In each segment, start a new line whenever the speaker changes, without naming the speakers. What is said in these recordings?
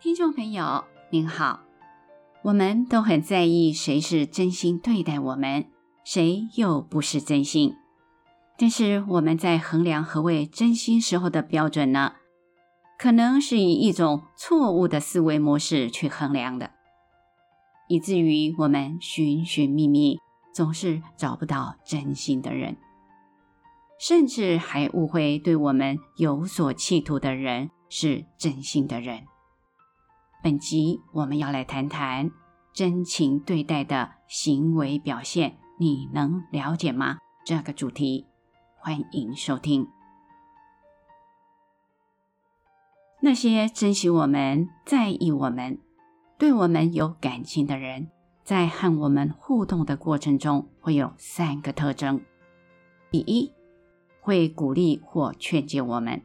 听众朋友您好，我们都很在意谁是真心对待我们，谁又不是真心。但是我们在衡量何谓真心时候的标准呢，可能是以一种错误的思维模式去衡量的，以至于我们寻寻觅觅，总是找不到真心的人，甚至还误会对我们有所企图的人是真心的人。本集我们要来谈谈真情对待的行为表现，你能了解吗？这个主题，欢迎收听。那些珍惜我们、在意我们、对我们有感情的人，在和我们互动的过程中，会有三个特征：第一，会鼓励或劝诫我们；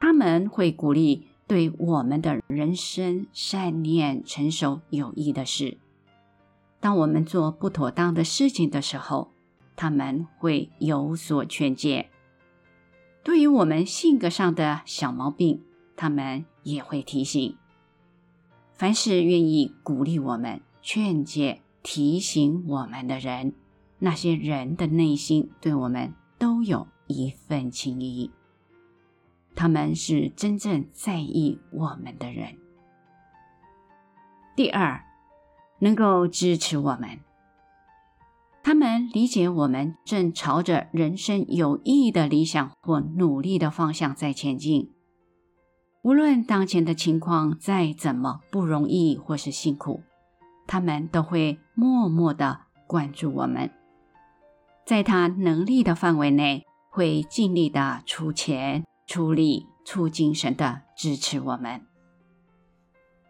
他们会鼓励对我们的人生善念、成熟有益的事；当我们做不妥当的事情的时候，他们会有所劝诫。对于我们性格上的小毛病，他们也会提醒。凡是愿意鼓励我们、劝诫、提醒我们的人，那些人的内心对我们都有一份情谊。他们是真正在意我们的人。第二，能够支持我们。他们理解我们正朝着人生有意义的理想或努力的方向在前进，无论当前的情况再怎么不容易或是辛苦，他们都会默默的关注我们，在他能力的范围内，会尽力的出钱、出力、出精神的支持我们。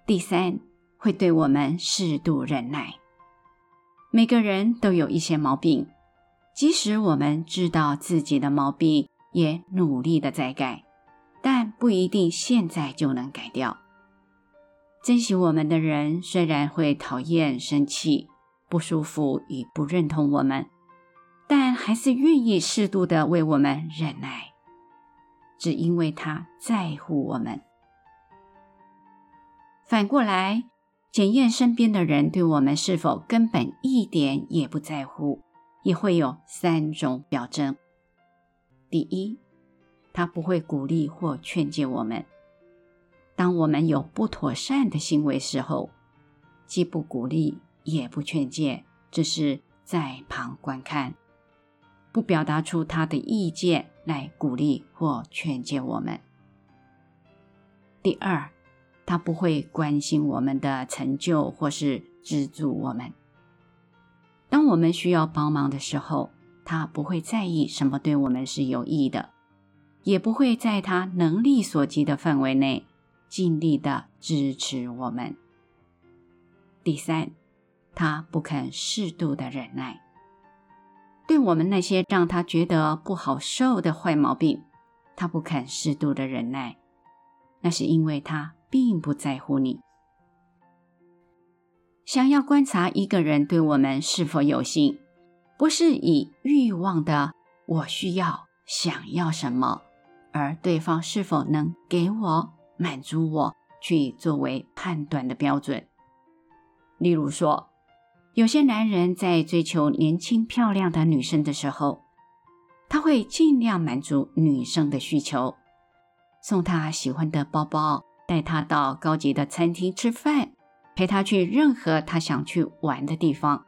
第三，会对我们适度忍耐。每个人都有一些毛病，即使我们知道自己的毛病，也努力的在改，但不一定现在就能改掉。珍惜我们的人虽然会讨厌、生气、不舒服与不认同我们，但还是愿意适度的为我们忍耐，只因为他在乎我们。反过来。检验身边的人对我们是否根本一点也不在乎，也会有三种表征。第一，他不会鼓励或劝诫我们。当我们有不妥善的行为时候，既不鼓励也不劝诫，只是在旁观看，不表达出他的意见来鼓励或劝诫我们。第二。他不会关心我们的成就，或是资助我们。当我们需要帮忙的时候，他不会在意什么对我们是有益的，也不会在他能力所及的范围内尽力的支持我们。第三，他不肯适度的忍耐，对我们那些让他觉得不好受的坏毛病，他不肯适度的忍耐，那是因为他。并不在乎你。想要观察一个人对我们是否有心，不是以欲望的“我需要、想要什么”，而对方是否能给我、满足我去作为判断的标准。例如说，有些男人在追求年轻漂亮的女生的时候，他会尽量满足女生的需求，送她喜欢的包包。带她到高级的餐厅吃饭，陪他去任何他想去玩的地方，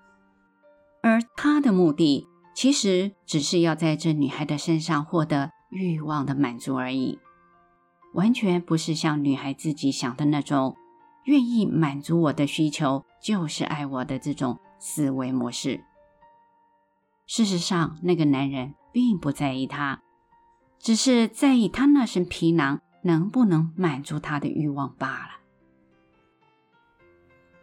而他的目的其实只是要在这女孩的身上获得欲望的满足而已，完全不是像女孩自己想的那种愿意满足我的需求就是爱我的这种思维模式。事实上，那个男人并不在意她，只是在意她那身皮囊。能不能满足他的欲望罢了。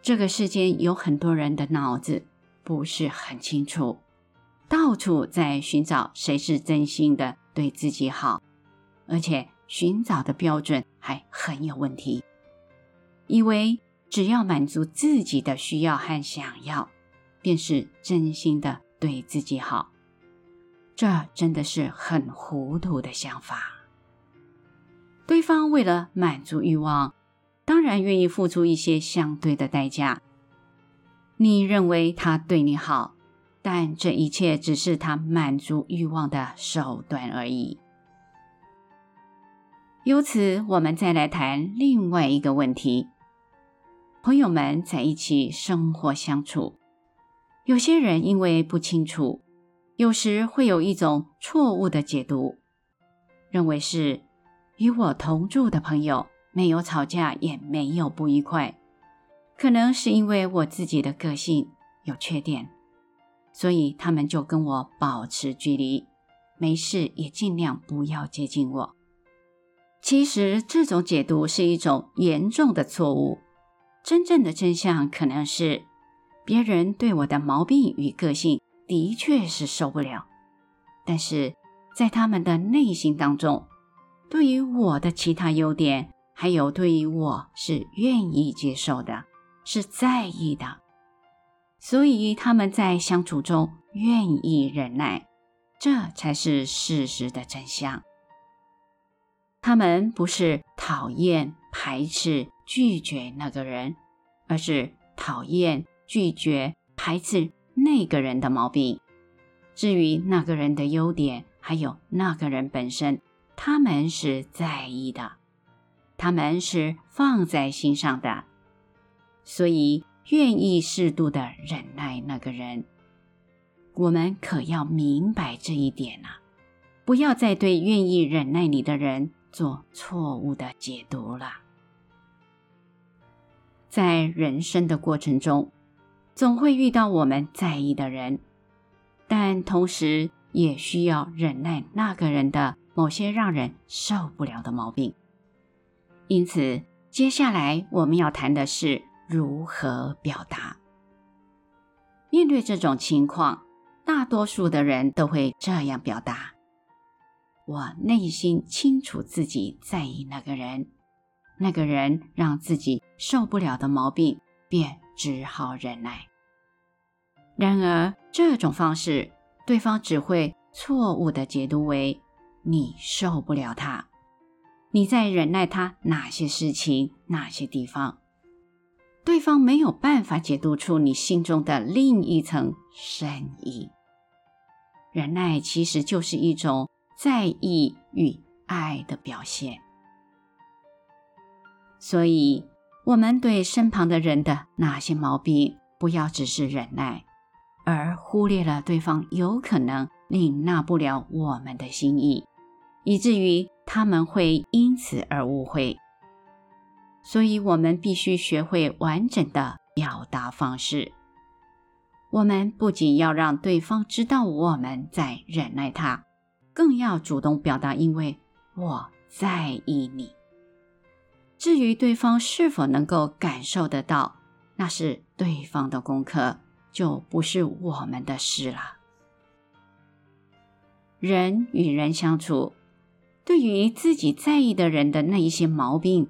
这个世间有很多人的脑子不是很清楚，到处在寻找谁是真心的对自己好，而且寻找的标准还很有问题，以为只要满足自己的需要和想要，便是真心的对自己好。这真的是很糊涂的想法。对方为了满足欲望，当然愿意付出一些相对的代价。你认为他对你好，但这一切只是他满足欲望的手段而已。由此，我们再来谈另外一个问题：朋友们在一起生活相处，有些人因为不清楚，有时会有一种错误的解读，认为是与我同住的朋友没有吵架，也没有不愉快。可能是因为我自己的个性有缺点，所以他们就跟我保持距离，没事也尽量不要接近我。其实这种解读是一种严重的错误。真正的真相可能是，别人对我的毛病与个性的确是受不了，但是在他们的内心当中，对于我的其他优点，还有对于我是愿意接受的。是在意的，所以他们在相处中愿意忍耐，这才是事实的真相。他们不是讨厌、排斥、拒绝那个人，而是讨厌、拒绝、排斥那个人的毛病。至于那个人的优点，还有那个人本身，他们是在意的，他们是放在心上的。所以，愿意适度的忍耐那个人，我们可要明白这一点啊！不要再对愿意忍耐你的人做错误的解读了。在人生的过程中，总会遇到我们在意的人，但同时也需要忍耐那个人的某些让人受不了的毛病。因此，接下来我们要谈的是。如何表达？面对这种情况，大多数的人都会这样表达：我内心清楚自己在意那个人，那个人让自己受不了的毛病，便只好忍耐。然而，这种方式，对方只会错误地解读为你受不了他，你在忍耐他哪些事情，哪些地方。对方没有办法解读出你心中的另一层深意。忍耐其实就是一种在意与爱的表现。所以，我们对身旁的人的哪些毛病，不要只是忍耐，而忽略了对方有可能领纳不了我们的心意，以至于他们会因此而误会。所以，我们必须学会完整的表达方式。我们不仅要让对方知道我们在忍耐他，更要主动表达，因为我在意你。至于对方是否能够感受得到，那是对方的功课，就不是我们的事了。人与人相处，对于自己在意的人的那一些毛病，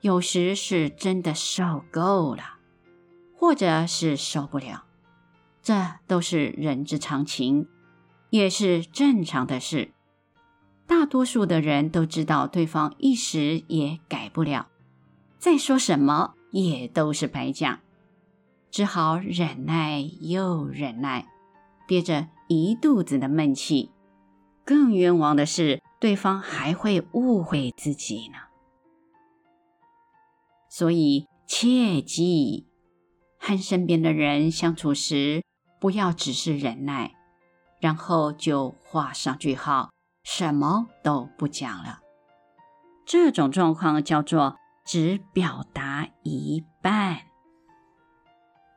有时是真的受够了，或者是受不了，这都是人之常情，也是正常的事。大多数的人都知道对方一时也改不了，再说什么也都是白讲，只好忍耐又忍耐，憋着一肚子的闷气。更冤枉的是，对方还会误会自己呢。所以，切记和身边的人相处时，不要只是忍耐，然后就画上句号，什么都不讲了。这种状况叫做只表达一半。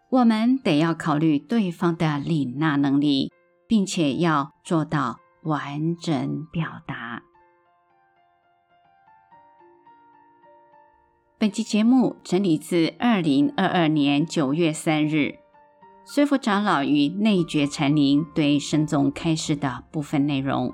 我们得要考虑对方的领纳能力，并且要做到完整表达。本期节目整理自二零二二年九月三日，随佛长老与内觉禅林对生众开示的部分内容。